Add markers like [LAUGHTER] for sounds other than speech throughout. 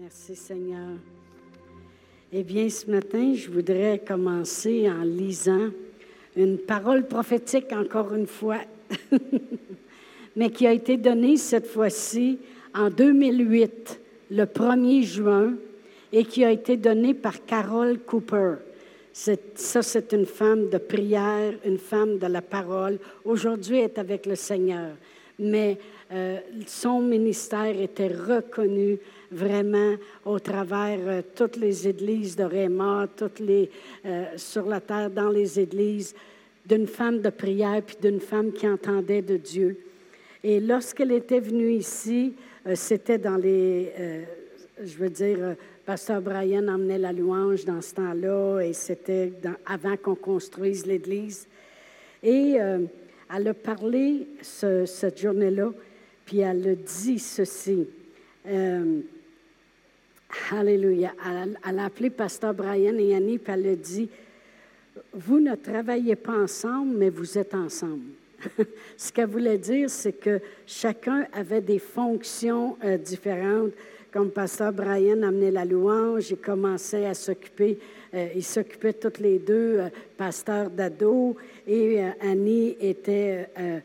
Merci Seigneur. Eh bien, ce matin, je voudrais commencer en lisant une parole prophétique, encore une fois, [LAUGHS] mais qui a été donnée cette fois-ci en 2008, le 1er juin, et qui a été donnée par Carol Cooper. Ça, c'est une femme de prière, une femme de la parole. Aujourd'hui, elle est avec le Seigneur. Mais euh, son ministère était reconnu vraiment au travers euh, toutes les églises de Réma, toutes les euh, sur la terre, dans les églises, d'une femme de prière puis d'une femme qui entendait de Dieu. Et lorsqu'elle était venue ici, c'était dans les, je veux dire, Pasteur Brian emmenait la louange dans ce temps-là et c'était avant qu'on construise l'Église. Et elle a parlé cette journée-là puis elle a dit ceci. Euh, alléluia. Elle, a appelé Pasteur Brian et Annie, puis elle a dit Vous ne travaillez pas ensemble, mais vous êtes ensemble. [LAUGHS] Ce qu'elle voulait dire, c'est que chacun avait des fonctions euh, différentes. Comme Pasteur Brian amenait la louange, il commençait à s'occuper, euh, il s'occupait toutes les deux, pasteur d'ado, et Annie était euh,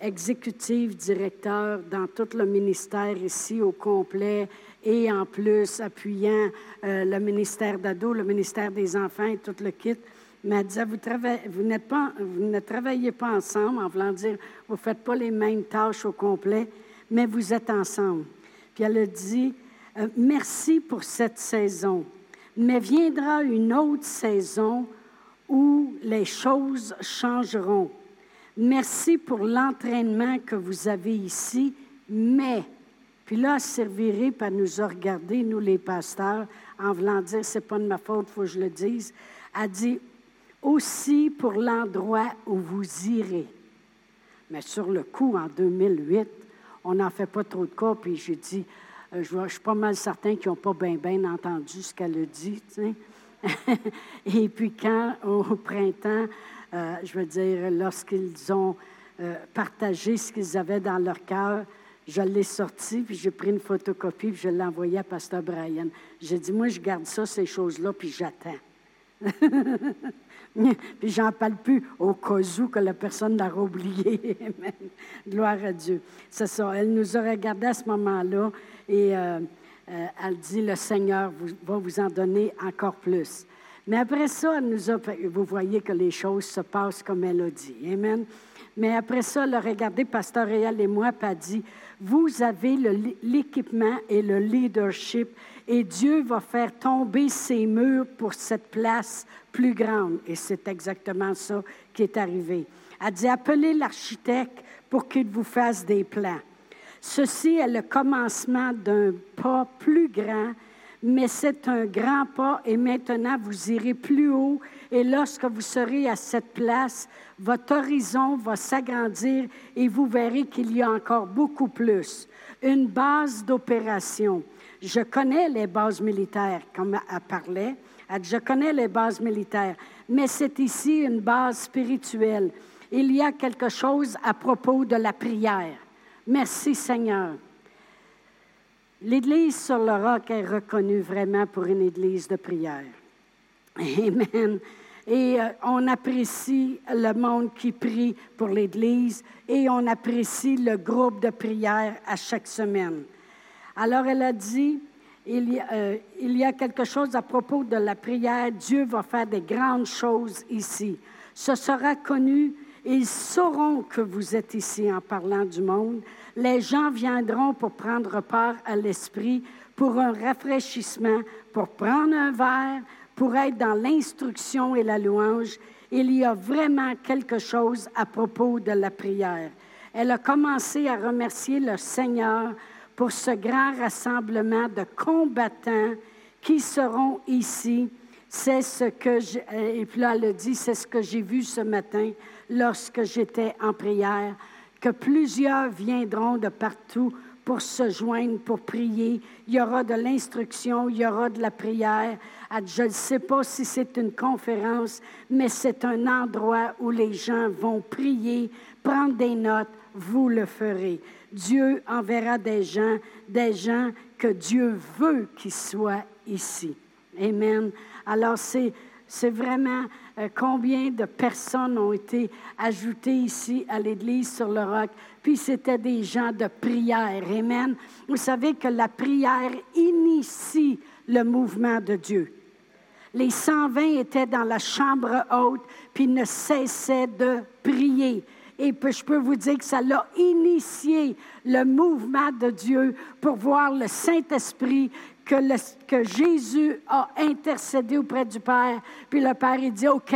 exécutif, directeur dans tout le ministère ici au complet et en plus appuyant euh, le ministère d'ado, le ministère des enfants et tout le kit. Mais elle disait, vous, vous, n'êtes pas, vous ne travaillez pas ensemble, en voulant dire, vous ne faites pas les mêmes tâches au complet, mais vous êtes ensemble. Puis elle a dit, euh, merci pour cette saison, mais viendra une autre saison où les choses changeront. Merci pour l'entraînement que vous avez ici, mais, puis là, servirait par nous regarder, nous les pasteurs, en voulant dire, c'est pas de ma faute, faut que je le dise, a dit, aussi pour l'endroit où vous irez. Mais sur le coup, en 2008, on n'en fait pas trop de cas, puis j'ai dit, euh, je, suis pas mal certain qu'ils n'ont pas bien bien entendu ce qu'elle a dit. [LAUGHS] Et puis quand, au printemps, euh, je veux dire, lorsqu'ils ont euh, partagé ce qu'ils avaient dans leur cœur, je l'ai sorti, puis j'ai pris une photocopie, puis je l'ai envoyée à Pasteur Brian. J'ai dit, moi, je garde ça, ces choses-là, puis j'attends. [LAUGHS] puis j'en parle plus au cas où que la personne l'a oublié. Gloire à Dieu. C'est ça. Elle nous a regardé à ce moment-là et euh, elle dit, le Seigneur va vous en donner encore plus. Mais après ça, nous vous voyez que les choses se passent comme elle a dit. Amen. Mais après ça, elle a regardé Pasteur Réal et moi, a dit, vous avez l'équipement et le leadership, et Dieu va faire tomber ces murs pour cette place plus grande. Et c'est exactement ça qui est arrivé. Elle dit, appelez l'architecte pour qu'il vous fasse des plans. Ceci est le commencement d'un pas plus grand mais c'est un grand pas et maintenant vous irez plus haut et lorsque vous serez à cette place, votre horizon va s'agrandir et vous verrez qu'il y a encore beaucoup plus. Une base d'opération. Je connais les bases militaires, comme elle parlait. je connais les bases militaires, mais c'est ici une base spirituelle. Il y a quelque chose à propos de la prière. Merci Seigneur. L'Église sur le roc est reconnue vraiment pour une Église de prière. Amen. Et euh, on apprécie le monde qui prie pour l'Église et on apprécie le groupe de prière à chaque semaine. Alors elle a dit, il y, a, euh, il y a quelque chose à propos de la prière. Dieu va faire des grandes choses ici. Ce sera connu. Ils sauront que vous êtes ici en parlant du monde les gens viendront pour prendre part à l'esprit, pour un rafraîchissement, pour prendre un verre, pour être dans l'instruction et la louange. Il y a vraiment quelque chose à propos de la prière. Elle a commencé à remercier le Seigneur pour ce grand rassemblement de combattants qui seront ici. C'est ce que, et puis là, a dit, c'est ce que j'ai vu ce matin lorsque j'étais en prière que plusieurs viendront de partout pour se joindre, pour prier. Il y aura de l'instruction, il y aura de la prière. Je ne sais pas si c'est une conférence, mais c'est un endroit où les gens vont prier, prendre des notes. Vous le ferez. Dieu enverra des gens, des gens que Dieu veut qu'ils soient ici. Amen. Alors c'est c'est vraiment euh, combien de personnes ont été ajoutées ici à l'Église sur le roc? Puis c'était des gens de prière. Amen. Vous savez que la prière initie le mouvement de Dieu. Les 120 étaient dans la chambre haute, puis ne cessaient de prier. Et puis, je peux vous dire que ça l'a initié le mouvement de Dieu pour voir le Saint-Esprit que, Jésus a intercédé auprès du Père. Puis le Père, il dit, OK,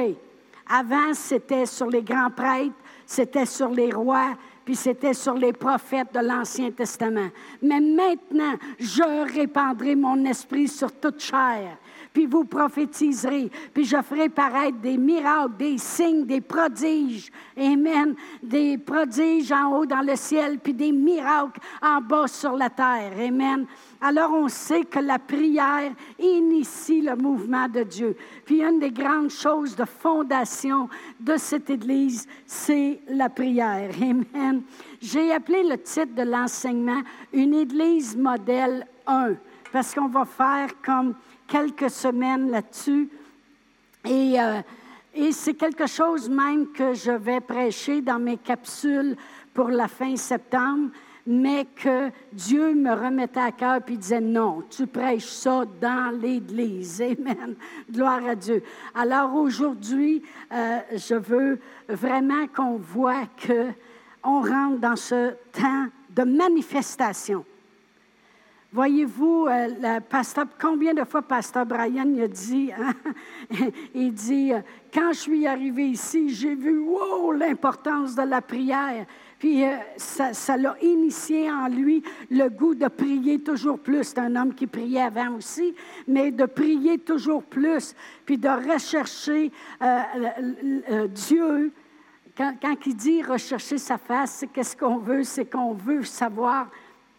avant, c'était sur les grands prêtres, c'était sur les rois, puis c'était sur les prophètes de l'Ancien Testament. Mais maintenant, je répandrai mon esprit sur toute chair puis vous prophétiserez, puis je ferai paraître des miracles, des signes, des prodiges. Amen. Des prodiges en haut dans le ciel, puis des miracles en bas sur la terre. Amen. Alors on sait que la prière initie le mouvement de Dieu. Puis une des grandes choses de fondation de cette Église, c'est la prière. Amen. J'ai appelé le titre de l'enseignement Une Église modèle 1, parce qu'on va faire comme quelques semaines là-dessus. Et, euh, et c'est quelque chose même que je vais prêcher dans mes capsules pour la fin septembre, mais que Dieu me remettait à cœur et disait non, tu prêches ça dans l'Église. Amen. [LAUGHS] Gloire à Dieu. Alors aujourd'hui, euh, je veux vraiment qu'on voit que on rentre dans ce temps de manifestation. Voyez-vous, euh, combien de fois Pasteur Brian a dit, hein? [LAUGHS] il dit, euh, quand je suis arrivé ici, j'ai vu, wow, l'importance de la prière. Puis euh, ça, l'a initié en lui le goût de prier toujours plus. C'est un homme qui priait avant aussi, mais de prier toujours plus, puis de rechercher Dieu. Quand, quand il dit rechercher sa face, qu'est-ce qu'on veut? C'est qu'on veut savoir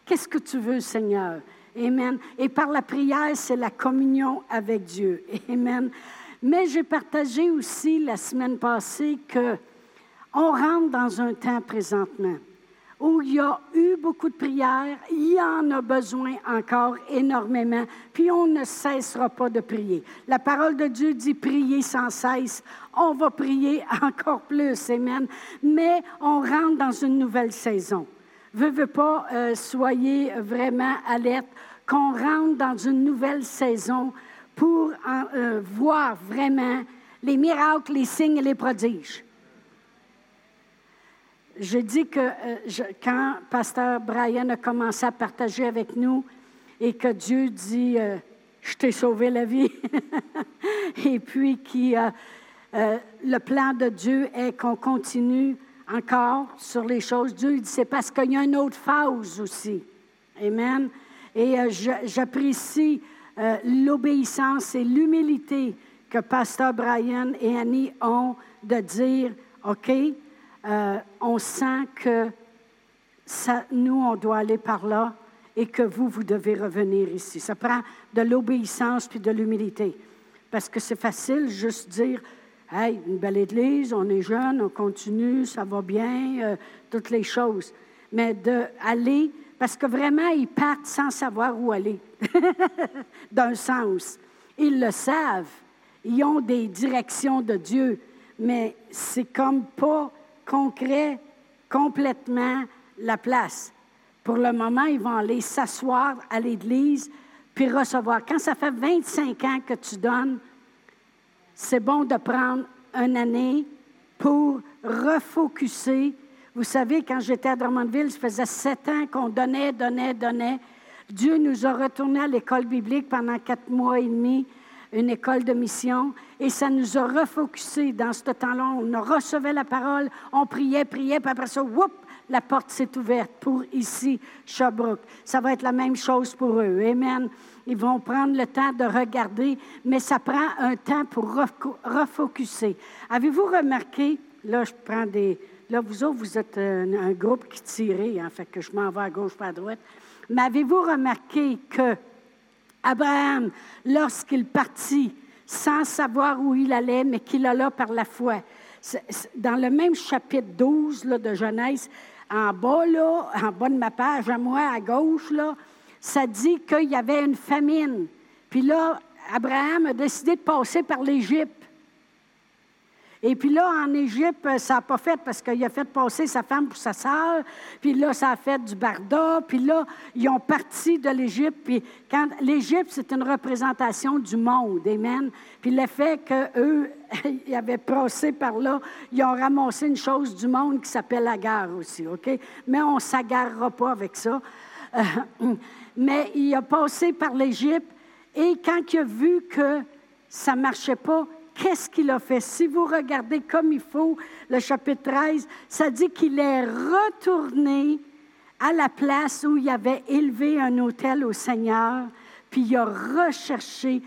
Qu'est-ce que tu veux, Seigneur? Amen. Et par la prière, c'est la communion avec Dieu. [LAUGHS] Amen. Mais j'ai partagé aussi la semaine passée que on rentre dans un temps présentement où il y a eu beaucoup de prières, il y en a besoin encore énormément, puis on ne cessera pas de prier. La parole de Dieu dit prier sans cesse. On va prier [LAUGHS] encore plus, Amen. Mais on rentre dans une nouvelle saison. Veux, veux pas, euh, soyez vraiment alerte qu'on rentre dans une nouvelle saison pour euh, voir vraiment les miracles, les signes et les prodiges. Je dis que euh, quand Pasteur Brian a commencé à partager avec nous et que Dieu dit Je t'ai sauvé la vie, [LAUGHS] et puis qui le plan de Dieu est qu'on continue encore sur les choses. Dieu, dit, c'est parce qu'il y a une autre phase aussi. Amen. Et euh, j'apprécie euh, l'obéissance et l'humilité que Pasteur Brian et Annie ont de dire, OK, euh, on sent que nous, on doit aller par là et que vous, vous devez revenir ici. Ça prend de l'obéissance puis de l'humilité. Parce que c'est facile juste dire, Hey, une belle église, on est jeune, on continue, ça va bien, euh, toutes les choses. Mais d'aller, parce que vraiment, ils partent sans savoir où aller, [LAUGHS] d'un sens. Ils le savent, ils ont des directions de Dieu, mais c'est comme pas concret complètement la place. Pour le moment, ils vont aller s'asseoir à l'église puis recevoir. Quand ça fait 25 ans que tu donnes, c'est bon de prendre une année pour refocuser. Vous savez, quand j'étais à Drummondville, ça faisait sept ans qu'on donnait, donnait, donnait. Dieu nous a retournés à l'école biblique pendant quatre mois et demi, une école de mission, et ça nous a refocusé dans ce temps-là. On recevait la parole, on priait, priait, puis après ça, whoop, la porte s'est ouverte pour ici, Sherbrooke. Ça va être la même chose pour eux. Amen. Ils vont prendre le temps de regarder, mais ça prend un temps pour refocuser. Avez-vous remarqué, là je prends des là, vous autres, vous êtes un, groupe qui tirait, en fait que je m'en vais à gauche, pas à droite. Mais avez-vous remarqué que Abraham, lorsqu'il partit, sans savoir où il allait, mais qu'il alla par la foi, dans le même chapitre 12 là, de Genèse, en bas, là, en bas de ma page, à moi, à gauche, là, ça dit qu'il y avait une famine. Puis là, Abraham a décidé de passer par l'Égypte. Et puis là, en Égypte, ça n'a pas fait parce qu'il a fait passer sa femme pour sa sœur. Puis là, ça a fait du barda. Puis là, ils ont parti de l'Égypte. Puis quand l'Égypte, c'est une représentation du monde. Amen. Puis le fait qu'eux, [LAUGHS] ils avaient passé par là, ils ont ramassé une chose du monde qui s'appelle la gare aussi. Mais on ne s'agarrera pas avec ça. Mais il a passé par l'Égypte. Et quand il a vu que ça ne marchait pas, qu'est-ce qu'il a fait? Si vous regardez comme il faut le chapitre 13, ça dit qu'il est retourné à la place où il avait élevé un hôtel au Seigneur, puis il a recherché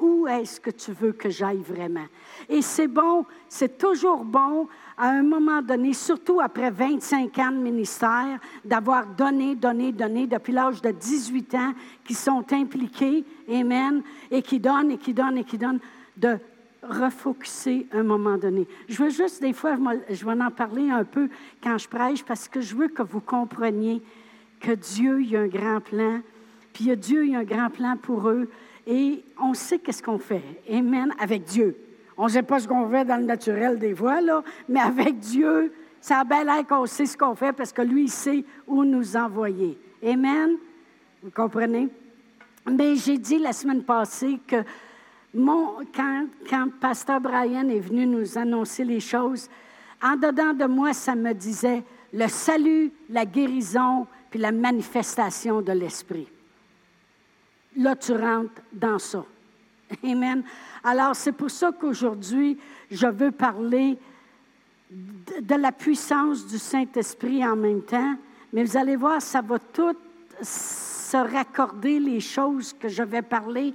où est-ce que tu veux que j'aille vraiment. Et c'est bon, c'est toujours bon à un moment donné, surtout après 25 ans de ministère, d'avoir donné, donné, donné depuis l'âge de 18 ans, qui sont impliqués, Amen, et qui donnent, et qui donnent, et qui donnent, de refocuser un moment donné. Je veux juste, des fois, je vais en parler un peu quand je prêche, parce que je veux que vous compreniez que Dieu, y a un grand plan, puis Dieu, y a un grand plan pour eux, et on sait qu'est-ce qu'on fait. Amen, avec Dieu. On ne sait pas ce qu'on fait dans le naturel des fois, là, mais avec Dieu, ça a bien l'air qu'on sait ce qu'on fait parce que lui, il sait où nous envoyer. Amen. Vous comprenez? Mais j'ai dit la semaine passée que quand, quand Pasteur Brian est venu nous annoncer les choses, en dedans de moi, ça me disait le salut, la guérison, puis la manifestation de l'Esprit. Là, tu rentres dans ça. Amen. Alors, c'est pour ça qu'aujourd'hui, je veux parler de la puissance du Saint-Esprit en même temps, mais vous allez voir, ça va tout se raccorder les choses que je vais parler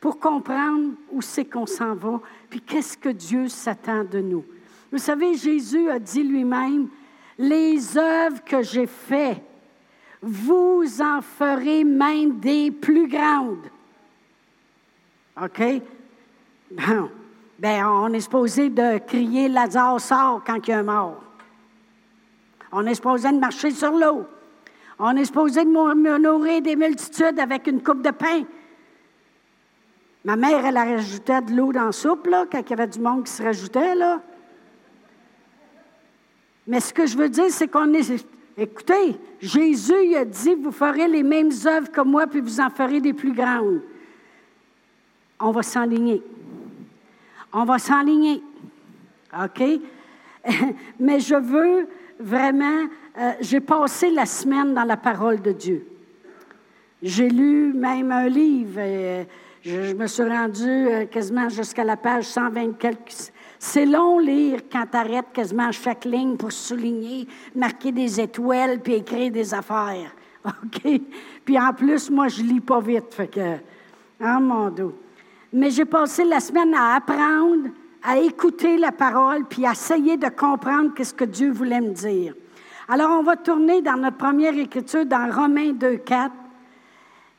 pour comprendre où c'est qu'on s'en va, puis qu'est-ce que Dieu s'attend de nous. Vous savez, Jésus a dit lui-même, les œuvres que j'ai faites, vous en ferez même des plus grandes. OK? Bon. Ben, on est supposé de crier Lazare sort quand il y a un mort. On est supposé de marcher sur l'eau. On est supposé de nourrir des multitudes avec une coupe de pain. Ma mère, elle a rajouté de l'eau dans la soupe, là, quand il y avait du monde qui se rajoutait, là. Mais ce que je veux dire, c'est qu'on est. Écoutez, Jésus a dit Vous ferez les mêmes œuvres que moi, puis vous en ferez des plus grandes. On va s'enligner. On va s'enligner. OK? [LAUGHS] Mais je veux vraiment. Euh, j'ai passé la semaine dans la parole de Dieu. J'ai lu même un livre. Euh, je, me suis rendue euh, quasiment jusqu'à la page 120 quelques. C'est long lire quand tu arrêtes quasiment chaque ligne pour souligner, marquer des étoiles puis écrire des affaires. [LAUGHS] OK? Puis en plus, moi, je lis pas vite. Fait que, oh mon dos. Mais j'ai passé la semaine à apprendre, à écouter la parole, puis à essayer de comprendre qu'est-ce que Dieu voulait me dire. Alors, on va tourner dans notre première écriture, dans Romains 2, 4.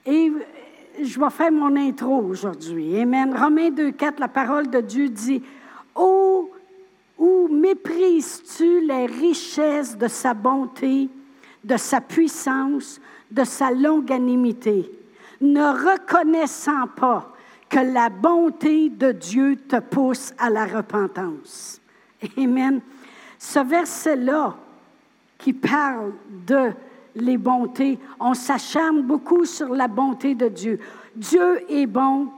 Et je vais faire mon intro aujourd'hui. Amen. Romains 2, 4, la parole de Dieu dit Oh, où méprises-tu les richesses de sa bonté, de sa puissance, de sa longanimité, ne reconnaissant pas que la bonté de Dieu te pousse à la repentance. Amen. Ce verset-là qui parle de les bontés. On s'acharne beaucoup sur la bonté de Dieu. Dieu est bon,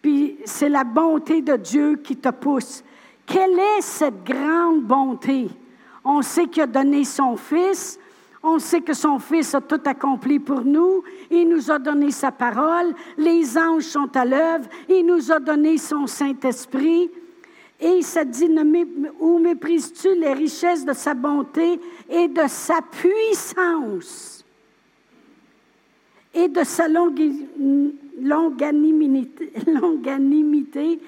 puis c'est la bonté de Dieu qui te pousse. Quelle est cette grande bonté? On sait qu'il a donné son Fils, on sait que son Fils a tout accompli pour nous. Il nous a donné sa parole. Les anges sont à l'œuvre. Il nous a donné son Saint-Esprit. Et ça dit, où méprises-tu les richesses de sa bonté et de sa puissance? Et de sa longanimité, longanimité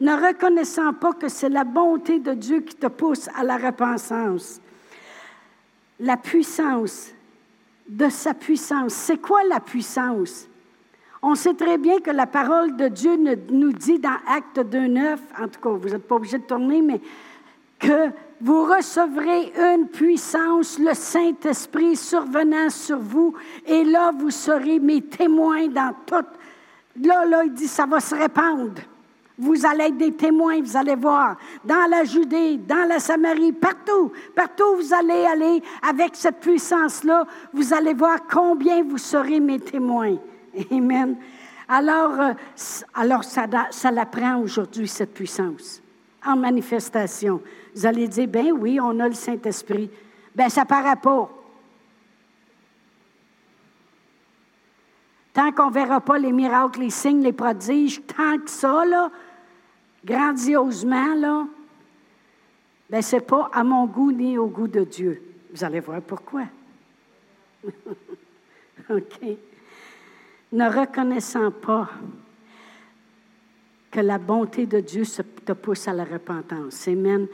ne reconnaissant pas que c'est la bonté de Dieu qui te pousse à la repentance. La puissance de sa puissance. C'est quoi la puissance? On sait très bien que la parole de Dieu nous dit dans Acte 2.9, en tout cas, vous n'êtes pas obligé de tourner, mais que vous recevrez une puissance, le Saint-Esprit survenant sur vous, et là, vous serez mes témoins dans toute... Là, là, il dit, ça va se répandre. Vous allez être des témoins, vous allez voir, dans la Judée, dans la Samarie, partout, partout où vous allez aller avec cette puissance-là, vous allez voir combien vous serez mes témoins. Amen. Alors, euh, alors ça, ça la prend aujourd'hui, cette puissance, en manifestation. Vous allez dire, ben oui, on a le Saint-Esprit. Ben ça paraît pas. Tant qu'on ne verra pas les miracles, les signes, les prodiges, tant que ça, là, grandiosement, là, ben c'est pas à mon goût ni au goût de Dieu. Vous allez voir pourquoi. [LAUGHS] OK. Ne reconnaissant pas que la bonté de Dieu te pousse à la repentance. Amen.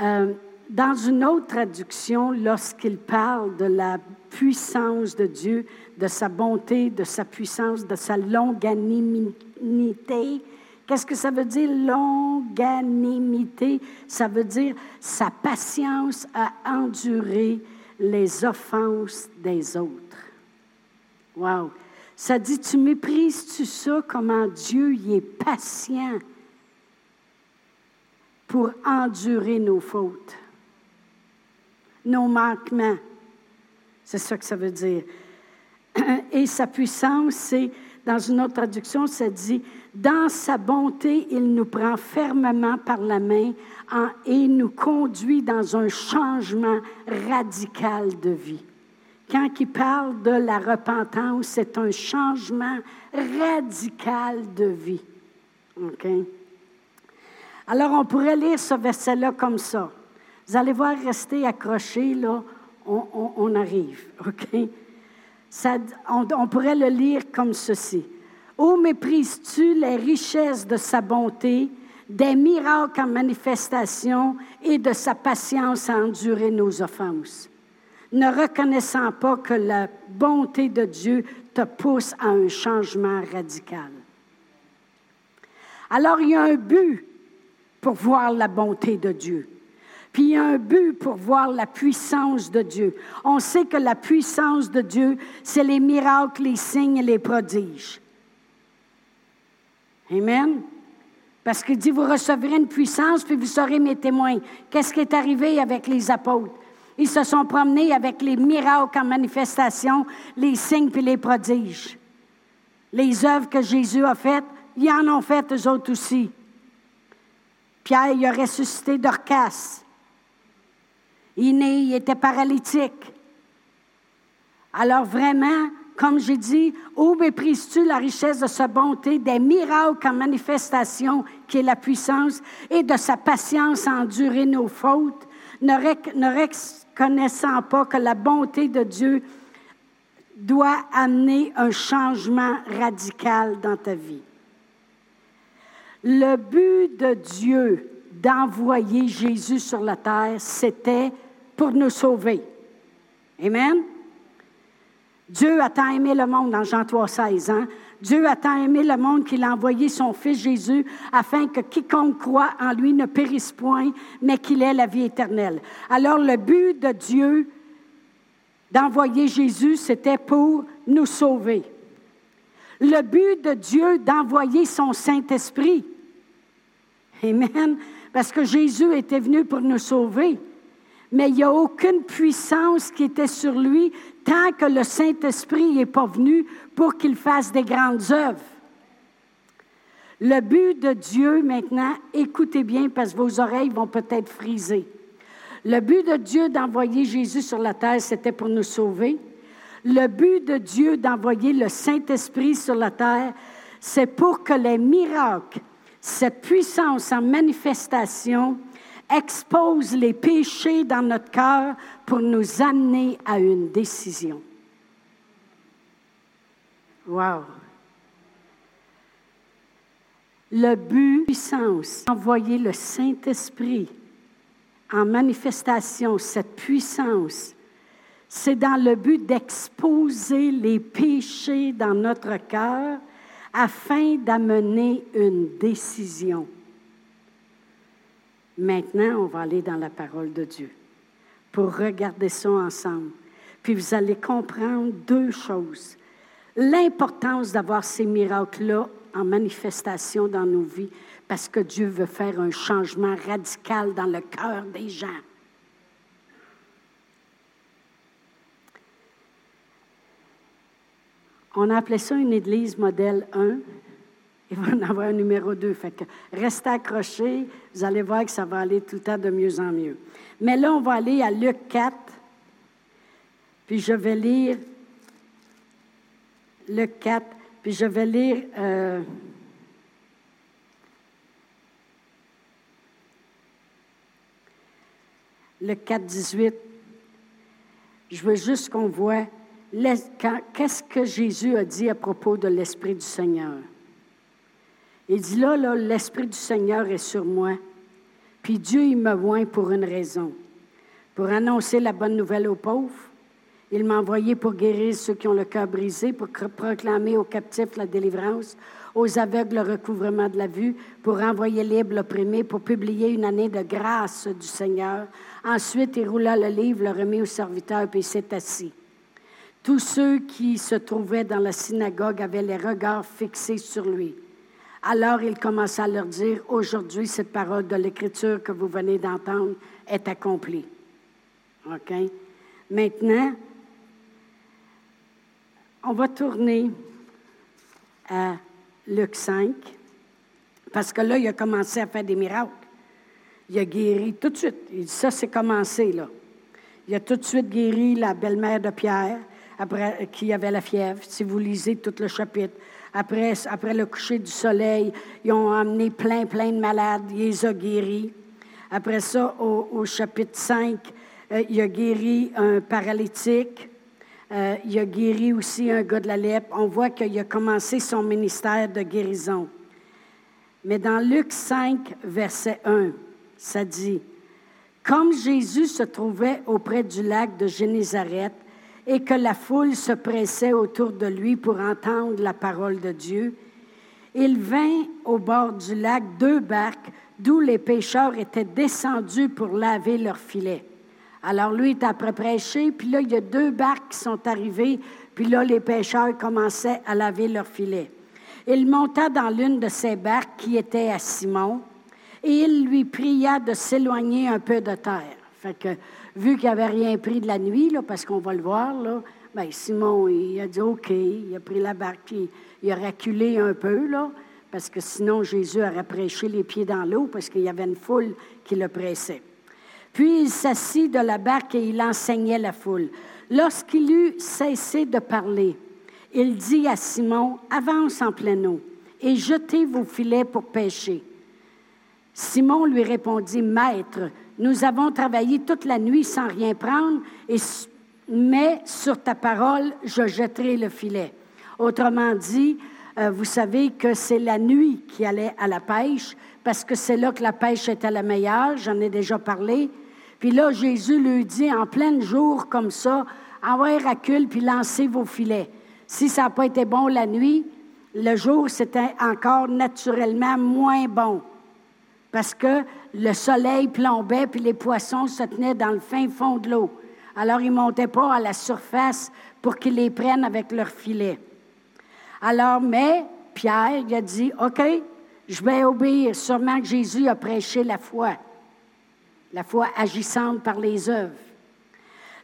Euh, dans une autre traduction, lorsqu'il parle de la puissance de Dieu, de sa bonté, de sa puissance, de sa longanimité, qu'est-ce que ça veut dire? Longanimité? Ça veut dire sa patience à endurer les offenses des autres. Wow! Ça dit, tu méprises-tu ça, comment Dieu y est patient pour endurer nos fautes, nos manquements? C'est ça que ça veut dire. [CLEARS THROAT] Et sa puissance, c'est, dans une autre traduction, ça dit, dans sa bonté, il nous prend fermement par la main et nous conduit dans un changement radical de vie. Quand il parle de la repentance, c'est un changement radical de vie. OK? Alors, on pourrait lire ce verset-là comme ça. Vous allez voir, rester accroché, là, on, arrive. OK? On, on, pourrait le lire comme ceci. Où méprises-tu les richesses de sa bonté, des miracles en manifestation et de sa patience à endurer nos offenses? Ne reconnaissant pas que la bonté de Dieu te pousse à un changement radical. Alors, il y a un but pour voir la bonté de Dieu. Puis il y a un but pour voir la puissance de Dieu. On sait que la puissance de Dieu, c'est les miracles, les signes et les prodiges. Amen. Parce qu'il dit, vous recevrez une puissance, puis vous serez mes témoins. Qu'est-ce qui est arrivé avec les apôtres? Ils se sont promenés avec les miracles en manifestation, les signes puis les prodiges. Les œuvres que Jésus a faites, ils en ont fait eux autres aussi. Pierre, il a ressuscité Dorcas. Il, était paralytique. Alors vraiment, comme j'ai dit, où méprises-tu la richesse de sa bonté, des miracles en manifestation, qui est la puissance, et de sa patience à endurer nos fautes, ne, reconnaissant pas que la bonté de Dieu doit amener un changement radical dans ta vie. Le but de Dieu d'envoyer Jésus sur la terre, c'était pour nous sauver. Amen. Dieu a tant aimé le monde dans Jean 3, 16. Hein? Dieu a tant aimé le monde qu'il a envoyé son Fils Jésus afin que quiconque croit en lui ne périsse point, mais qu'il ait la vie éternelle. Alors le but de Dieu d'envoyer Jésus, c'était pour nous sauver. Le but de Dieu d'envoyer son Saint-Esprit, Amen. Parce que Jésus était venu pour nous sauver. Mais il n'y a aucune puissance qui était sur lui tant que le Saint-Esprit n'est pas venu pour qu'il fasse des grandes œuvres. Le but de Dieu maintenant, écoutez bien parce que vos oreilles vont peut-être friser. Le but de Dieu d'envoyer Jésus sur la terre, c'était pour nous sauver. Le but de Dieu d'envoyer le Saint-Esprit sur la terre, c'est pour que les miracles, cette puissance en manifestation expose les péchés dans notre cœur pour nous amener à une décision. Wow! le but, puissance, envoyer le Saint-Esprit en manifestation, cette puissance, c'est dans le but d'exposer les péchés dans notre cœur afin d'amener une décision. Maintenant, on va aller dans la parole de Dieu pour regarder ça ensemble. Puis vous allez comprendre deux choses. L'importance d'avoir ces miracles-là en manifestation dans nos vies, parce que Dieu veut faire un changement radical dans le cœur des gens. On a appelé ça une église modèle 1. Il va en avoir un numéro 2. Fait que restez accrochés, vous allez voir que ça va aller tout le temps de mieux en mieux. Mais là, on va aller à Luc 4, puis je vais lire Luc 4, puis je vais lire euh, le 4, 18. Je veux juste qu'on voit qu'est-ce que Jésus a dit à propos de l'Esprit du Seigneur? Il dit là, là, l'Esprit du Seigneur est sur moi. Puis Dieu, il me voit pour une raison. Pour annoncer la bonne nouvelle aux pauvres, il m'a envoyé pour guérir ceux qui ont le cœur brisé, pour proclamer aux captifs la délivrance, aux aveugles le recouvrement de la vue, pour envoyer libre l'opprimé, pour publier une année de grâce du Seigneur. Ensuite, il roula le livre, le remis au serviteur, puis s'est assis. Tous ceux qui se trouvaient dans la synagogue avaient les regards fixés sur lui. Alors il commença à leur dire, aujourd'hui, cette parole de l'Écriture que vous venez d'entendre est accomplie. OK? Maintenant, on va tourner à Luc 5, parce que là, il a commencé à faire des miracles. Il a guéri tout de suite. Il ça, c'est commencé, là. Il a tout de suite guéri la belle-mère de Pierre, qui avait la fièvre, si vous lisez tout le chapitre. Après, après le coucher du soleil, ils ont amené plein, plein de malades, il les a guéris. Après ça, au, chapitre 5, euh, il a guéri un paralytique. Euh, il a guéri aussi un gars de la lèpre. On voit qu'il a commencé son ministère de guérison. Mais dans Luc 5, verset 1, ça dit, Comme Jésus se trouvait auprès du lac de Génézareth et que la foule se pressait autour de lui pour entendre la parole de Dieu, il vint au bord du lac deux barques d'où les pêcheurs étaient descendus pour laver leurs filets. Alors lui est après prêcher, puis là, il y a deux barques qui sont arrivées, puis là, les pêcheurs commençaient à laver leurs filets. Il monta dans l'une de ces barques qui était à Simon, et il lui pria de s'éloigner un peu de terre. Fait que, vu qu'il n'avait rien pris de la nuit, là, parce qu'on va le voir, là, bien, Simon, il a dit OK, il a pris la barque, puis il a reculé un peu, là, parce que sinon Jésus aurait prêché les pieds dans l'eau, parce qu'il y avait une foule qui le pressait. Puis il s'assit de la barque et il enseignait la foule. Lorsqu'il eut cessé de parler, il dit à Simon, avance en pleine eau et jetez vos filets pour pêcher. Simon lui répondit, Maître, nous avons travaillé toute la nuit sans rien prendre, et, mais sur ta parole, je jetterai le filet. Autrement dit, euh, vous savez que c'est la nuit qui allait à la pêche, parce que c'est là que la pêche était la meilleure, j'en ai déjà parlé. Puis là, Jésus lui dit, en plein jour comme ça, envoyez racule puis lancez vos filets. Si ça n'a pas été bon la nuit, le jour, c'était encore naturellement moins bon. Parce que le soleil plombait, puis les poissons se tenaient dans le fin fond de l'eau. Alors, ils ne montaient pas à la surface pour qu'ils les prennent avec leurs filets. Alors, mais Pierre, il a dit, OK, je vais obéir. Sûrement que Jésus a prêché la foi, la foi agissante par les œuvres.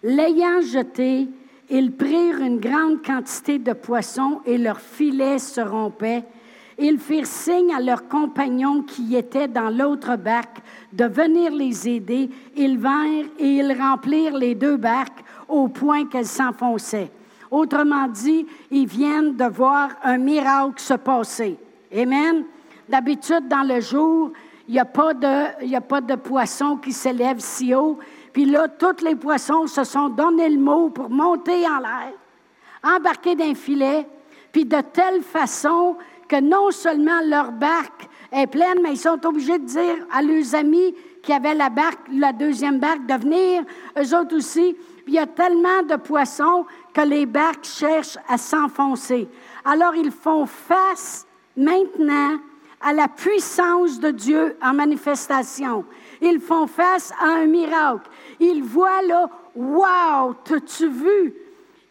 L'ayant jeté, ils prirent une grande quantité de poissons et leurs filets se rompaient. Ils firent signe à leurs compagnons qui étaient dans l'autre barque de venir les aider. Ils vinrent et ils remplirent les deux barques au point qu'elles s'enfonçaient. Autrement dit, ils viennent de voir un miracle se passer. Amen. D'habitude, dans le jour, il n'y a, pas de, a pas de poisson qui s'élève si haut. Puis là, tous les poissons se sont donné le mot pour monter en l'air, embarquer d'un filet, puis de telle façon que non seulement leur barque est pleine, mais ils sont obligés de dire à leurs amis qui avaient la barque, la deuxième barque, de venir, eux autres aussi. il y a tellement de poissons que les barques cherchent à s'enfoncer. Alors ils font face maintenant à la puissance de Dieu en manifestation. Ils font face à un miracle. Ils voient là, wow, t'as-tu vu?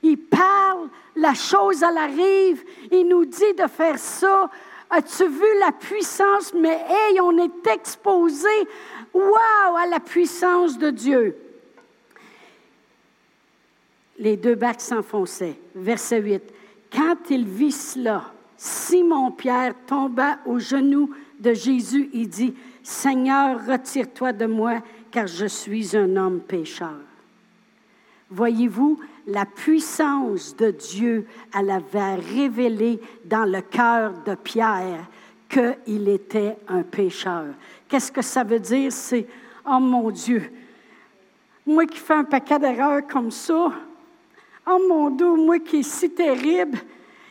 Il parle, la chose, elle arrive. Il nous dit de faire ça. As-tu vu la puissance? Mais hey, on est exposé, wow, à la puissance de Dieu. Les deux bacs s'enfonçaient. Verset 8. Quand il vit cela, Simon-Pierre tomba aux genoux de Jésus et dit, Seigneur, retire-toi de moi, car je suis un homme pécheur. Voyez-vous, la puissance de Dieu, elle avait révélé dans le cœur de Pierre qu'il était un pécheur. Qu'est-ce que ça veut dire? C'est, oh mon Dieu, moi qui fais un paquet d'erreurs comme ça, oh mon Dieu, moi qui est si terrible,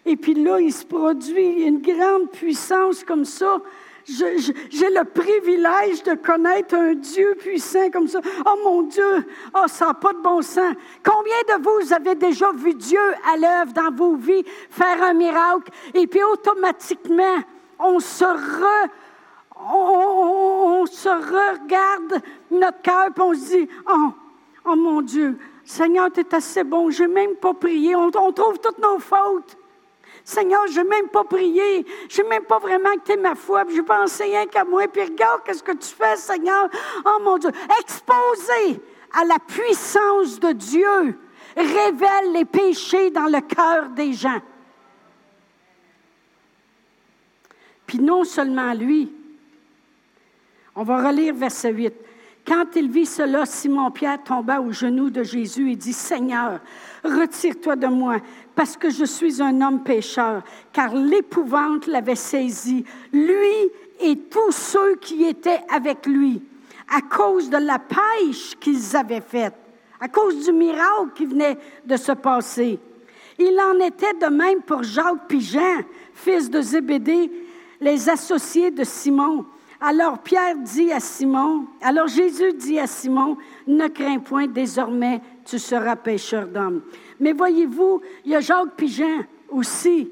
et puis là, il se produit une grande puissance comme ça. J'ai le privilège de connaître un Dieu puissant comme ça. Oh mon Dieu, oh, ça n'a pas de bon sens. Combien de vous avez déjà vu Dieu à l'œuvre dans vos vies faire un miracle? Et puis automatiquement, on se on, se regarde notre cœur et on se dit, oh, oh mon Dieu, Seigneur, tu es assez bon, je n'ai même pas prié, on trouve toutes nos fautes. Seigneur, je n'ai même pas prié. Je n'ai même pas vraiment acté ma foi. Je pensais rien qu'à moi. Puis regarde qu'est-ce que tu fais, Seigneur. Oh mon Dieu. Exposé à la puissance de Dieu révèle les péchés dans le cœur des gens. Puis non seulement lui. On va relire verset 8. Quand il vit cela, Simon-Pierre tomba aux genoux de Jésus et dit, Seigneur, retire-toi de moi, parce que je suis un homme pécheur, car l'épouvante l'avait saisi, lui et tous ceux qui étaient avec lui, à cause de la pêche qu'ils avaient faite, à cause du miracle qui venait de se passer. Il en était de même pour Jacques Jean, fils de Zébédée, les associés de Simon. Alors Pierre dit à Simon, alors Jésus dit à Simon, ne crains point, désormais tu seras pêcheur d'hommes. Mais voyez-vous, il y a Jacques Jean aussi,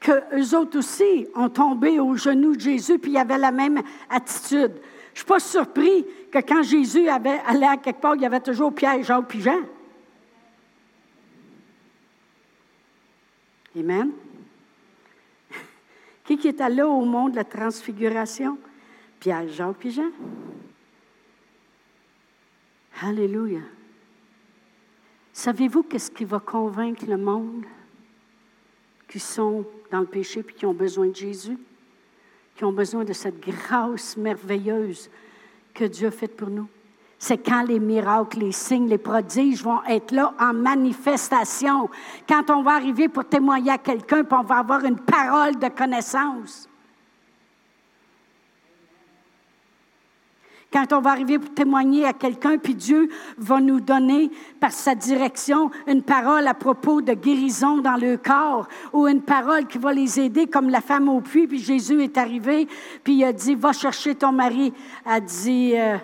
que eux autres aussi ont tombé aux genoux de Jésus, puis ils avaient la même attitude. Je ne suis pas surpris que quand Jésus avait, allait à quelque part, il y avait toujours Pierre, Jacques et Jean. Amen. Qui, est allé au monde de la transfiguration? Pierre, Jacques et Jean. Alléluia. Savez-vous qu'est-ce qui va convaincre le monde? Qui sont dans le péché et qui ont besoin de Jésus, qui ont besoin de cette grâce merveilleuse que Dieu a faite pour nous? C'est quand les miracles, les signes, les prodiges vont être là en manifestation. Quand on va arriver pour témoigner à quelqu'un, puis on va avoir une parole de connaissance. Quand on va arriver pour témoigner à quelqu'un, puis Dieu va nous donner par sa direction une parole à propos de guérison dans le corps ou une parole qui va les aider comme la femme au puits, puis Jésus est arrivé, puis il a dit, va chercher ton mari. a dit, euh,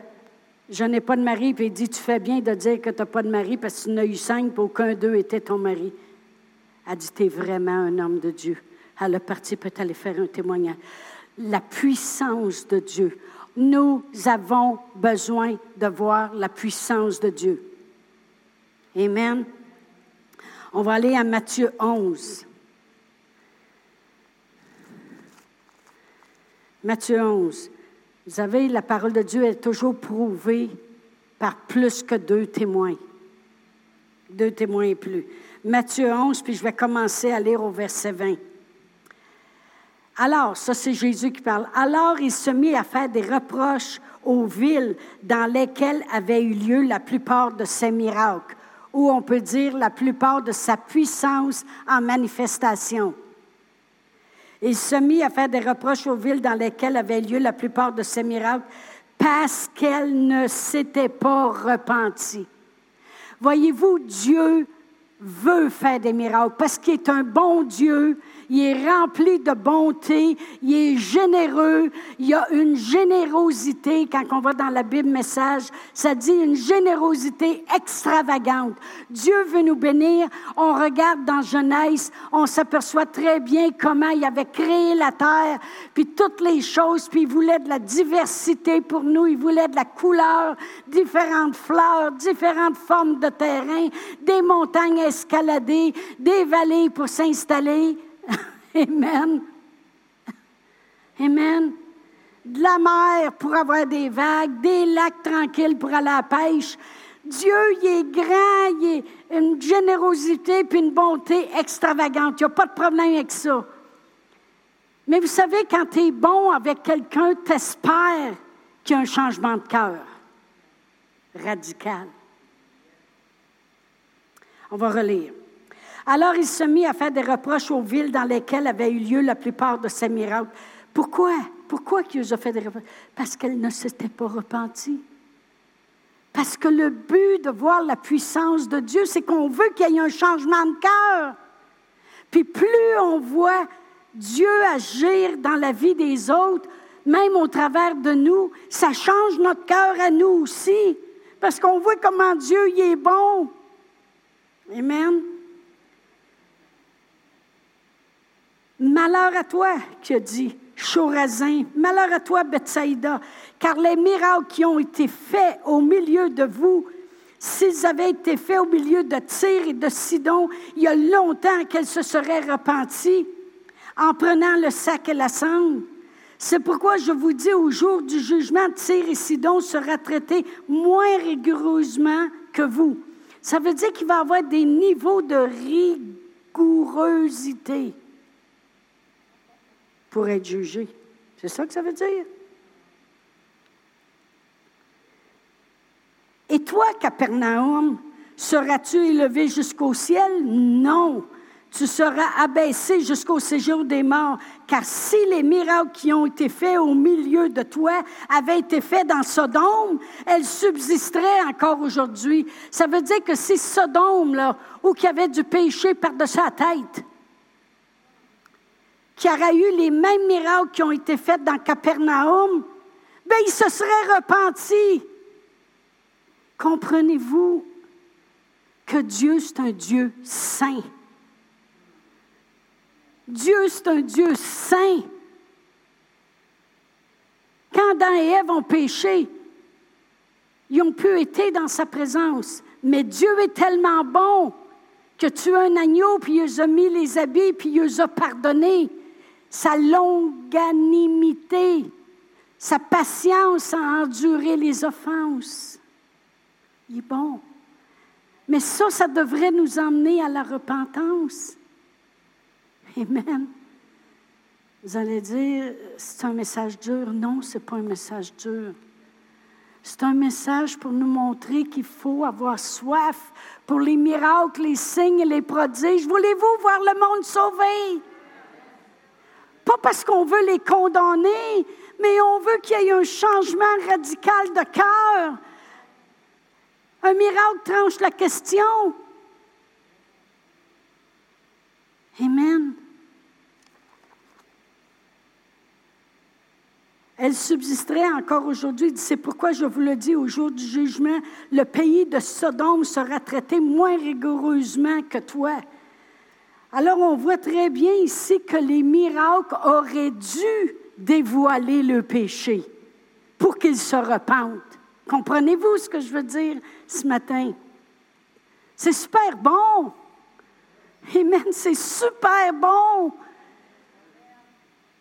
je n'ai pas de mari, puis il dit, tu fais bien de dire que tu n'as pas de mari parce que tu en as eu cinq, puis aucun d'eux était ton mari. Elle dit, tu es vraiment un homme de Dieu. Elle a parti peut aller faire un témoignage. La puissance de Dieu nous avons besoin de voir la puissance de Dieu. Amen. On va aller à Matthieu 11. Matthieu 11. Vous savez, la parole de Dieu est toujours prouvée par plus que deux témoins. Deux témoins et plus. Matthieu 11, puis je vais commencer à lire au verset 20. Alors, ça c'est Jésus qui parle. Alors il se mit à faire des reproches aux villes dans lesquelles avaient eu lieu la plupart de ses miracles, ou on peut dire la plupart de sa puissance en manifestation. Il se mit à faire des reproches aux villes dans lesquelles avaient lieu la plupart de ses miracles parce qu'elles ne s'étaient pas repenties. Voyez-vous, Dieu veut faire des miracles parce qu'il est un bon Dieu il est rempli de bonté, il est généreux, il y a une générosité, quand on va dans la Bible message, ça dit une générosité extravagante. Dieu veut nous bénir. On regarde dans Genèse, on s'aperçoit très bien comment il avait créé la terre, puis toutes les choses, puis il voulait de la diversité pour nous, il voulait de la couleur, différentes fleurs, différentes formes de terrain, des montagnes escaladées, des vallées pour s'installer. Amen. Amen. De la mer pour avoir des vagues, des lacs tranquilles pour aller à la pêche. Dieu, il est grand, il a une générosité puis une bonté extravagante. Il n'y a pas de problème avec ça. Mais vous savez, quand tu es bon avec quelqu'un, tu espères qu'il y a un changement de cœur radical. On va relire. Alors il se mit à faire des reproches aux villes dans lesquelles avaient eu lieu la plupart de ces miracles. Pourquoi? Pourquoi qu'il les a fait des reproches? Parce qu'elles ne s'étaient pas repenties. Parce que le but de voir la puissance de Dieu, c'est qu'on veut qu'il y ait un changement de cœur. Puis plus on voit Dieu agir dans la vie des autres, même au travers de nous, ça change notre cœur à nous aussi. Parce qu'on voit comment Dieu y est bon. Amen. Malheur à toi, qui a dit Chorazin. Malheur à toi, Bethsaïda, car les miracles qui ont été faits au milieu de vous, s'ils avaient été faits au milieu de Tyr et de Sidon, il y a longtemps qu'elles se seraient repenties en prenant le sac et la cendre. C'est pourquoi je vous dis au jour du jugement, Tyr et Sidon sera traité moins rigoureusement que vous. Ça veut dire qu'il va y avoir des niveaux de rigourosité pour être jugé. C'est ça que ça veut dire. Et toi, Capernaum, seras-tu élevé jusqu'au ciel? Non tu seras abaissé jusqu'au séjour des morts. Car si les miracles qui ont été faits au milieu de toi avaient été faits dans Sodome, elles subsisteraient encore aujourd'hui. Ça veut dire que si Sodome, là, où il y avait du péché par-dessus la tête, qui aurait eu les mêmes miracles qui ont été faits dans Capernaum, ben il se serait repenti. Comprenez-vous que Dieu, c'est un Dieu saint? Dieu, c'est un Dieu saint. Quand Adam et Ève ont péché, ils ont pu être dans sa présence. Mais Dieu est tellement bon que tu as un agneau, puis il a mis les habits, puis il a pardonnés. Sa longanimité, sa patience à endurer les offenses. Il est bon. Mais ça, ça devrait nous emmener à la repentance. Amen. Vous allez dire, c'est un message dur. Non, ce n'est pas un message dur. C'est un message pour nous montrer qu'il faut avoir soif pour les miracles, les signes et les prodiges. Voulez-vous voir le monde sauvé? Pas parce qu'on veut les condamner, mais on veut qu'il y ait un changement radical de cœur. Un miracle tranche la question. Amen. Elle subsisterait encore aujourd'hui. C'est pourquoi je vous le dis, au jour du jugement, le pays de Sodome sera traité moins rigoureusement que toi. Alors on voit très bien ici que les miracles auraient dû dévoiler le péché pour qu'ils se repentent. Comprenez-vous ce que je veux dire ce matin? C'est super bon. Amen, c'est super bon.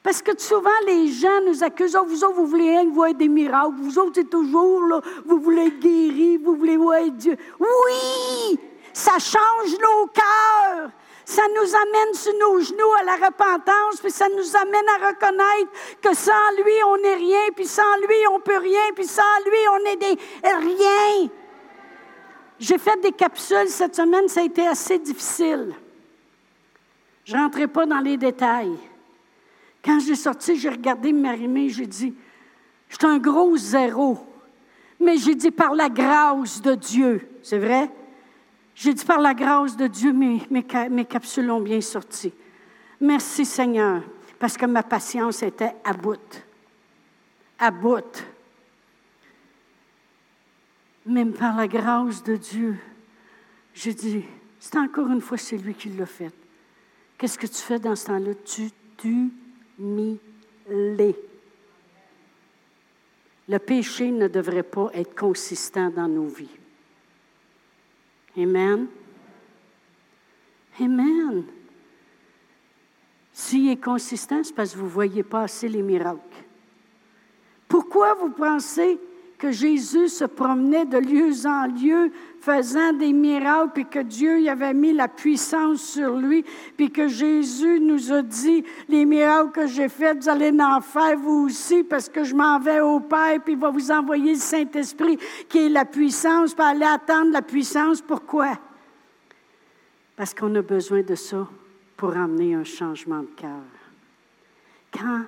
Parce que souvent, les gens nous accusent, oh, vous autres, vous voulez vous voir des miracles, vous autres, c'est toujours, là, vous voulez être vous voulez voir Dieu. Oui, ça change nos cœurs. Ça nous amène sur nos genoux à la repentance, puis ça nous amène à reconnaître que sans lui, on n'est rien, puis sans lui, on peut rien, puis sans lui, on est des rien. J'ai fait des capsules cette semaine, ça a été assez difficile. Je ne rentrerai pas dans les détails. Quand j'ai sorti, j'ai regardé Marie-Mé, j'ai dit, je suis un gros zéro. Mais j'ai dit par la grâce de Dieu. C'est vrai? J'ai dit par la grâce de Dieu, mes, capsules ont bien sorti. Merci Seigneur, parce que ma patience était à bout. À bout. Même par la grâce de Dieu, je dis, c'est encore une fois, c'est lui qui l'a fait. Qu'est-ce que tu fais dans ce temps-là? Tu t'humilies. Le péché ne devrait pas être consistant dans nos vies. Amen. Amen. S'il est consistant, c'est parce que vous ne voyez pas assez les miracles. Pourquoi vous pensez que Jésus se promenait de lieu en lieu faisant des miracles, puis que Dieu y avait mis la puissance sur lui, puis que Jésus nous a dit, les miracles que j'ai faits, vous allez en faire vous aussi, parce que je m'en vais au Père, puis il va vous envoyer le Saint-Esprit, qui est la puissance, pour aller attendre la puissance. Pourquoi? Parce qu'on a besoin de ça pour amener un changement de cœur. Quand,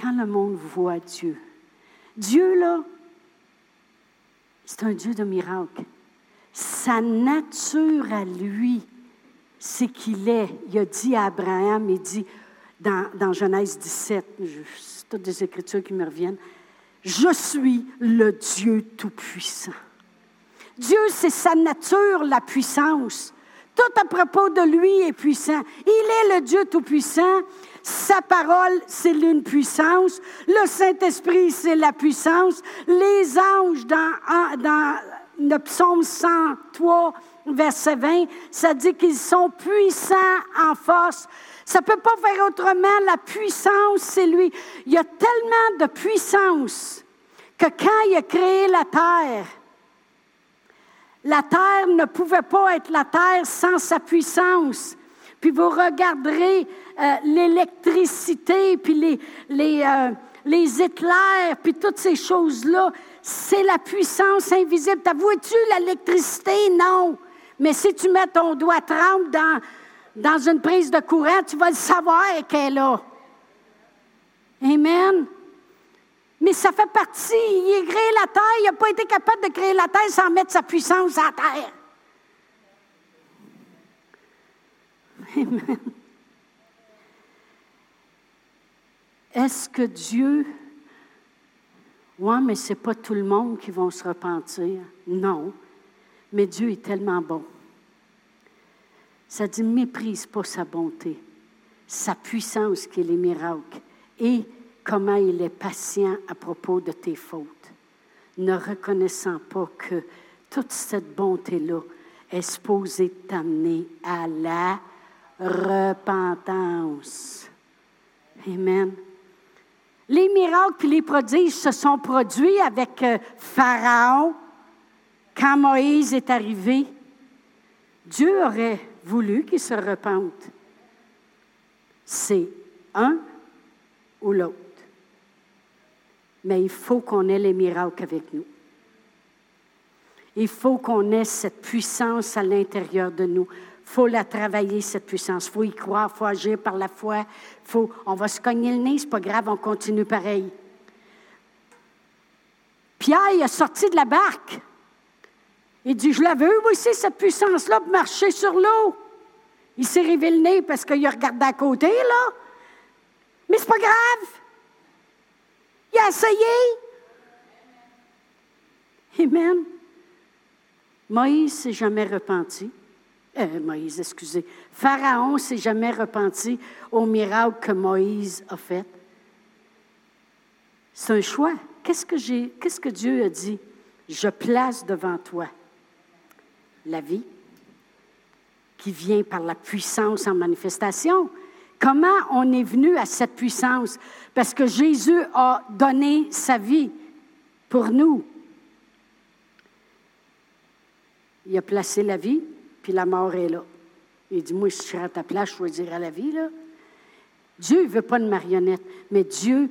quand le monde voit Dieu, Dieu, là, c'est un Dieu de miracles. Sa nature à lui, c'est qu'il est. Il a dit à Abraham, il dit dans, dans Genèse 17, c'est toutes des écritures qui me reviennent, je suis le Dieu Tout-Puissant. Dieu, c'est sa nature, la puissance. Tout à propos de lui est puissant. Il est le Dieu Tout-Puissant. Sa parole, c'est l'une puissance. Le Saint-Esprit, c'est la puissance. Les anges, dans, dans le psaume 103, verset 20, ça dit qu'ils sont puissants en force. Ça ne peut pas faire autrement. La puissance, c'est lui. Il y a tellement de puissance que quand il a créé la terre, la terre ne pouvait pas être la terre sans sa puissance. Puis vous regarderez euh, l'électricité, puis les, les, euh, les éclairs, puis toutes ces choses-là. C'est la puissance invisible. T'avoues-tu l'électricité? Non. Mais si tu mets ton doigt trempe dans, dans une prise de courant, tu vas le savoir qu'elle est là. Amen. Mais ça fait partie. Il a créé la terre. Il n'a pas été capable de créer la terre sans mettre sa puissance à terre. Amen. Est-ce que Dieu... Oui, mais ce n'est pas tout le monde qui va se repentir. Non. Mais Dieu est tellement bon. Ça dit, méprise pas sa bonté, sa puissance qui est les miracles. Et comment il est patient à propos de tes fautes, ne reconnaissant pas que toute cette bonté-là est supposée t'amener à la repentance. Amen. Les miracles et les prodiges se sont produits avec euh, Pharaon quand Moïse est arrivé. Dieu aurait voulu qu'il se repente. C'est un ou l'autre mais il faut qu'on ait les miracles avec nous. Il faut qu'on ait cette puissance à l'intérieur de nous. Faut la travailler, cette puissance. Faut y croire, faut agir par la foi. Faut, on va se cogner le nez, c'est pas grave, on continue pareil. Pierre il a sorti de la barque. Il dit, je l'avais eu aussi, cette puissance-là, pour marcher sur l'eau. Il s'est révélé le nez parce qu'il a regardé à côté, là. Mais c'est pas grave. Il a essayé. Amen. Moïse s'est jamais repenti. Euh, Moïse, excusez. Pharaon s'est jamais repenti au miracle que Moïse a fait. C'est un choix. Qu'est-ce que, j'ai, qu'est-ce que Dieu a dit? Je place devant toi la vie qui vient par la puissance en manifestation. Comment on est venu à cette puissance? Parce que Jésus a donné sa vie pour nous. Il a placé la vie, puis la mort est là. Il dit, moi, si je serais à ta place, je choisirais la vie. Dieu ne veut pas de marionnette, mais Dieu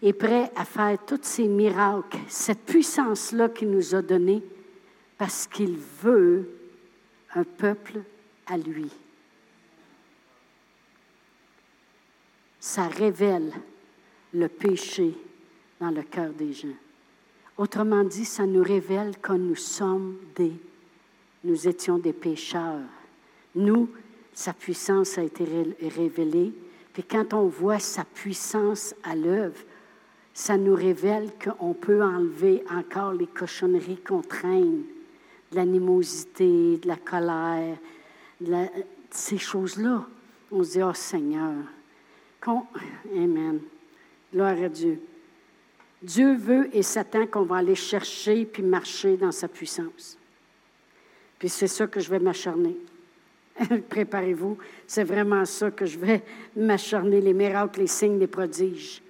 est prêt à faire tous ces miracles, cette puissance-là qu'il nous a donnée, parce qu'il veut un peuple à lui. ça révèle le péché dans le cœur des gens. Autrement dit, ça nous révèle que nous sommes des, nous étions des pécheurs. Nous, sa puissance a été révélée. Puis quand on voit sa puissance à l'œuvre, ça nous révèle qu'on peut enlever encore les cochonneries qu'on traîne, de l'animosité, de la colère, de, ces choses-là. On se dit, oh Seigneur, Amen. Gloire à Dieu. Dieu veut et s'attend qu'on va aller chercher puis marcher dans sa puissance. Puis c'est ça que je vais m'acharner. [LAUGHS] Préparez-vous, c'est vraiment ça que je vais [LAUGHS] m'acharner, les miracles, les signes, les prodiges.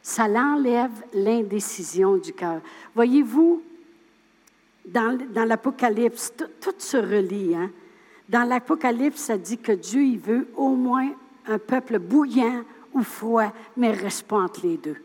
Ça l'enlève l'indécision du cœur. Voyez-vous, dans, l'Apocalypse, tout, se relie. Hein? Dans l'Apocalypse, ça dit que Dieu, il veut au moins un peuple bouillant ou froid, mais reste entre les deux.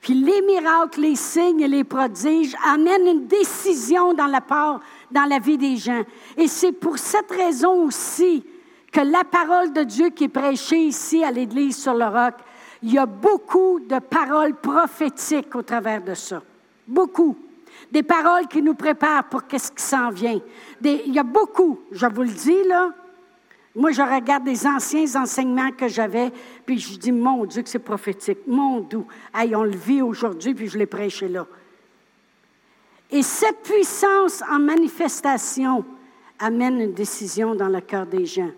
Puis les miracles, les signes et les prodiges amènent une décision dans la part, dans la vie des gens. Et c'est pour cette raison aussi que la parole de Dieu qui est prêchée ici à l'Église sur le roc, il y a beaucoup de paroles prophétiques au travers de ça. Beaucoup. Des paroles qui nous préparent pour qu'est-ce qui s'en vient. il y a beaucoup, je vous le dis, là, moi, je regarde les anciens enseignements que j'avais, puis je dis, mon Dieu, que c'est prophétique. Mon Dieu, hey, on le vit aujourd'hui, puis je l'ai prêché là. Et cette puissance en manifestation amène une décision dans le cœur des gens.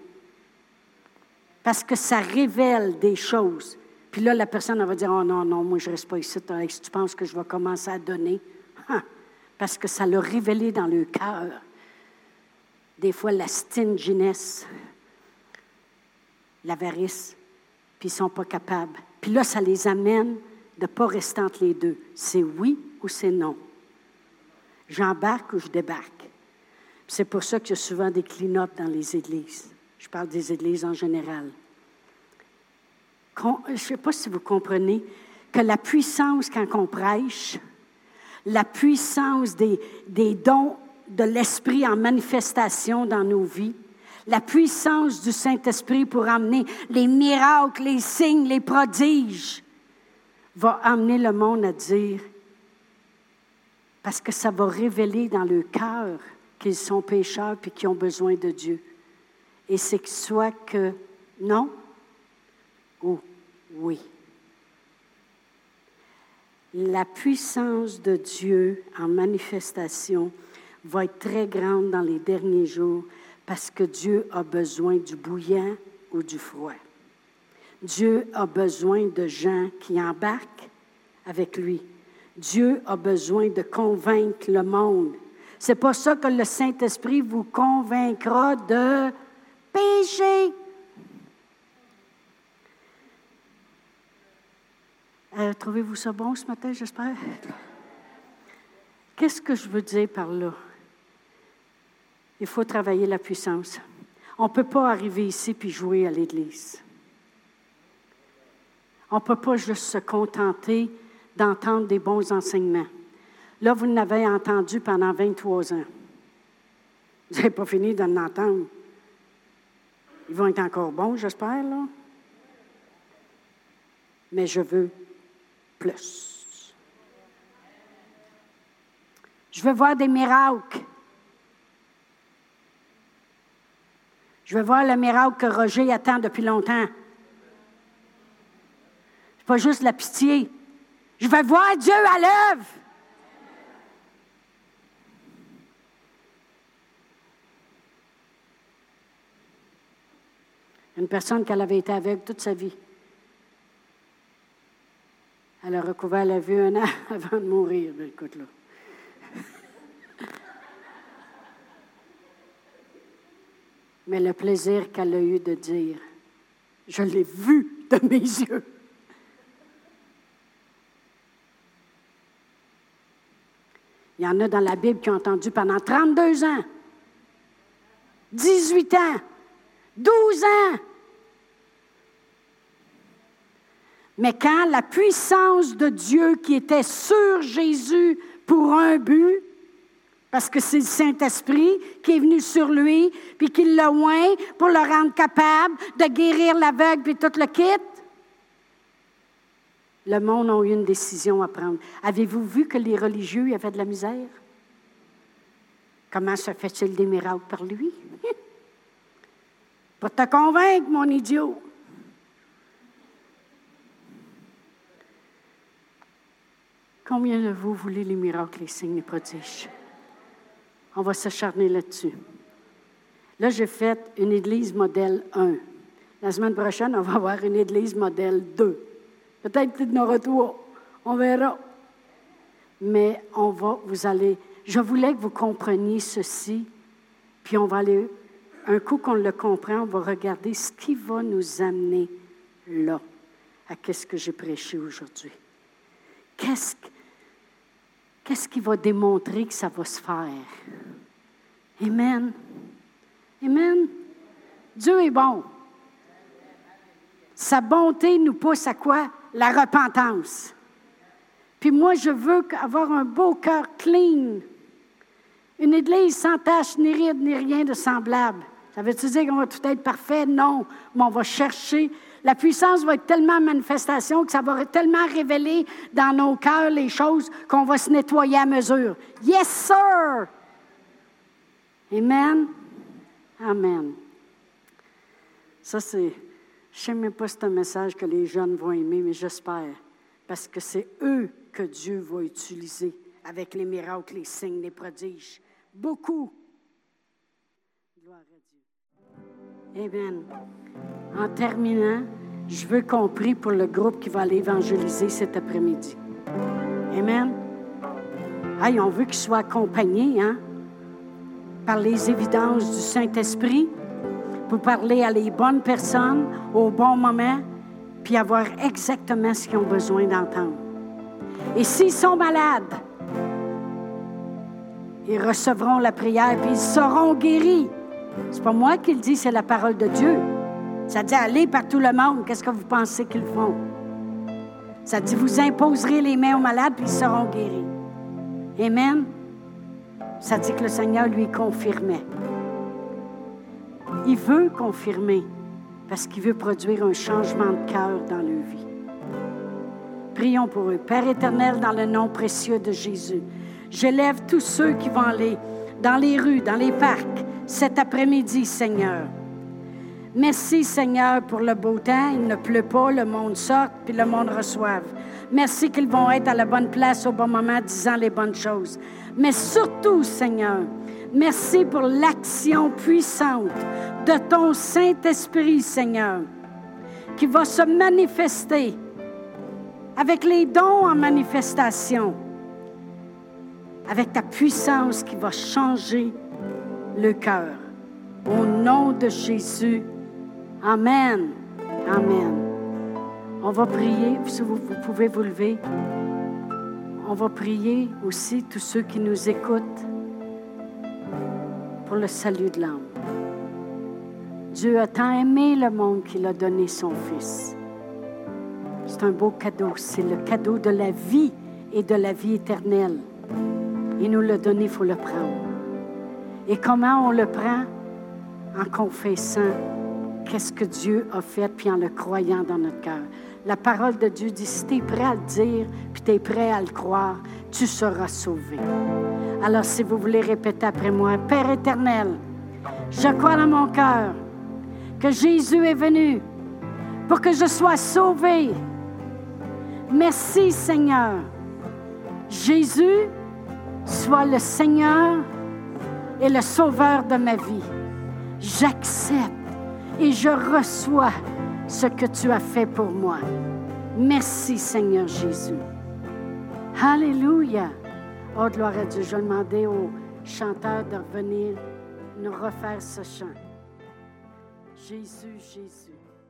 Parce que ça révèle des choses. Puis là, la personne va dire, oh non, non, moi, je ne reste pas ici. Si tu penses que je vais commencer à donner, hein, parce que ça l'a révélé dans le cœur. Des fois, la stinginess l'avarice, puis ils ne sont pas capables. Puis là, ça les amène de ne pas rester entre les deux. C'est oui ou c'est non. J'embarque ou je débarque. C'est pour ça qu'il y a souvent des clean-up dans les églises. Je parle des églises en général. Je ne sais pas si vous comprenez que la puissance quand on prêche, la puissance des, des dons de l'Esprit en manifestation dans nos vies, la puissance du Saint-Esprit pour amener les miracles, les signes, les prodiges, va amener le monde à dire, parce que ça va révéler dans le cœur qu'ils sont pécheurs et qu'ils ont besoin de Dieu. Et c'est que soit que non ou oui. La puissance de Dieu en manifestation va être très grande dans les derniers jours parce que Dieu a besoin du bouillant ou du froid. Dieu a besoin de gens qui embarquent avec lui. Dieu a besoin de convaincre le monde. C'est pas ça que le Saint-Esprit vous convaincra de pécher. Euh, trouvez-vous ça bon ce matin, j'espère? Qu'est-ce que je veux dire par là? Il faut travailler la puissance. On ne peut pas arriver ici puis jouer à l'Église. On ne peut pas juste se contenter d'entendre des bons enseignements. Là, vous n'avez entendu pendant 23 ans. Vous n'avez pas fini de l'entendre. Ils vont être encore bons, j'espère. Mais je veux plus. Je veux voir des miracles. Je veux voir le miracle que Roger attend depuis longtemps. C'est pas juste la pitié. Je veux voir Dieu à l'œuvre. Une personne qui avait été aveugle toute sa vie. Elle a recouvert la vue un an [LAUGHS] avant de mourir. Ben, écoute, là. Mais le plaisir qu'elle a eu de dire, je l'ai vu de mes yeux. Il y en a dans la Bible qui ont entendu pendant 32 ans, 18 ans, 12 ans. Mais quand la puissance de Dieu qui était sur Jésus pour un but, parce que c'est le Saint-Esprit qui est venu sur lui, puis qui l'a oint pour le rendre capable de guérir l'aveugle, puis tout le kit. Le monde a eu une décision à prendre. Avez-vous vu que les religieux avaient de la misère? Comment se fait-il des miracles par lui? [LAUGHS] Pour te convaincre, mon idiot. Combien de vous voulez les miracles, les signes, les prodiges? On va s'acharner là-dessus. Là, j'ai fait une église modèle 1. La semaine prochaine, on va avoir une église modèle 2. Peut-être qu'il y en. On verra. Mais on va, vous allez, je voulais que vous compreniez ceci, puis on va aller, un coup qu'on le comprend, on va regarder ce qui va nous amener là, à qu'est-ce que j'ai prêché aujourd'hui. Qu'est-ce, qu'est-ce qui va démontrer que ça va se faire? Amen. Amen. Dieu est bon. Sa bonté nous pousse à quoi? La repentance. Puis moi, je veux avoir un beau cœur clean. Une église sans tache, ni ride, ni rien de semblable. Ça veut-tu dire qu'on va tout être parfait? Non. Mais on va chercher. La puissance va être tellement en manifestation que ça va tellement révéler dans nos cœurs les choses qu'on va se nettoyer à mesure. Yes, sir! Amen. Amen. Ça, c'est. Je ne sais même pas si c'est un message que les jeunes vont aimer, mais j'espère. Parce que c'est eux que Dieu va utiliser avec les miracles, les signes, les prodiges. Beaucoup. Gloire à Dieu. Amen. En terminant, je veux qu'on prie pour le groupe qui va aller évangéliser cet après-midi. Amen. Hey, on veut qu'ils soient accompagnés, hein? par les évidences du Saint-Esprit pour parler à les bonnes personnes au bon moment, puis avoir exactement ce qu'ils ont besoin d'entendre. Et s'ils sont malades, ils recevront la prière, puis ils seront guéris. C'est pas moi qui le dis, c'est la parole de Dieu. Ça dit allez par tout le monde. Qu'est-ce que vous pensez qu'ils font? Ça dit vous imposerez les mains aux malades, puis ils seront guéris. Amen ça dit que le Seigneur lui confirmait. Il veut confirmer parce qu'il veut produire un changement de cœur dans leur vie. Prions pour eux. Père éternel, dans le nom précieux de Jésus, j'élève tous ceux qui vont aller dans les rues, dans les parcs cet après-midi, Seigneur. Merci, Seigneur, pour le beau temps. Il ne pleut pas, le monde sort, puis le monde reçoive. Merci qu'ils vont être à la bonne place au bon moment, disant les bonnes choses. Mais surtout, Seigneur, merci pour l'action puissante de ton Saint-Esprit, Seigneur, qui va se manifester avec les dons en manifestation, avec ta puissance qui va changer le cœur. Au nom de Jésus, Amen. Amen. On va prier, si vous, pouvez vous lever on va prier aussi tous ceux qui nous écoutent pour le salut de l'âme. Dieu a tant aimé le monde qu'il a donné son Fils. C'est un beau cadeau. C'est le cadeau de la vie et de la vie éternelle. Il nous l'a donné, il faut le prendre. Et comment on le prend? En confessant qu'est-ce que Dieu a fait, puis en le croyant dans notre cœur. La parole de Dieu dit, si tu es prêt à le dire, puis tu es prêt à le croire, tu seras sauvé. Alors si vous voulez répéter après moi, Père éternel, je crois dans mon cœur que Jésus est venu pour que je sois sauvé. Merci Seigneur. Jésus, soit le Seigneur et le Sauveur de ma vie. J'accepte et je reçois ce que tu as fait pour moi. Merci Seigneur Jésus. Alléluia. Oh, gloire à Dieu. Je vais demander aux chanteurs de revenir nous refaire ce chant. Jésus, Jésus.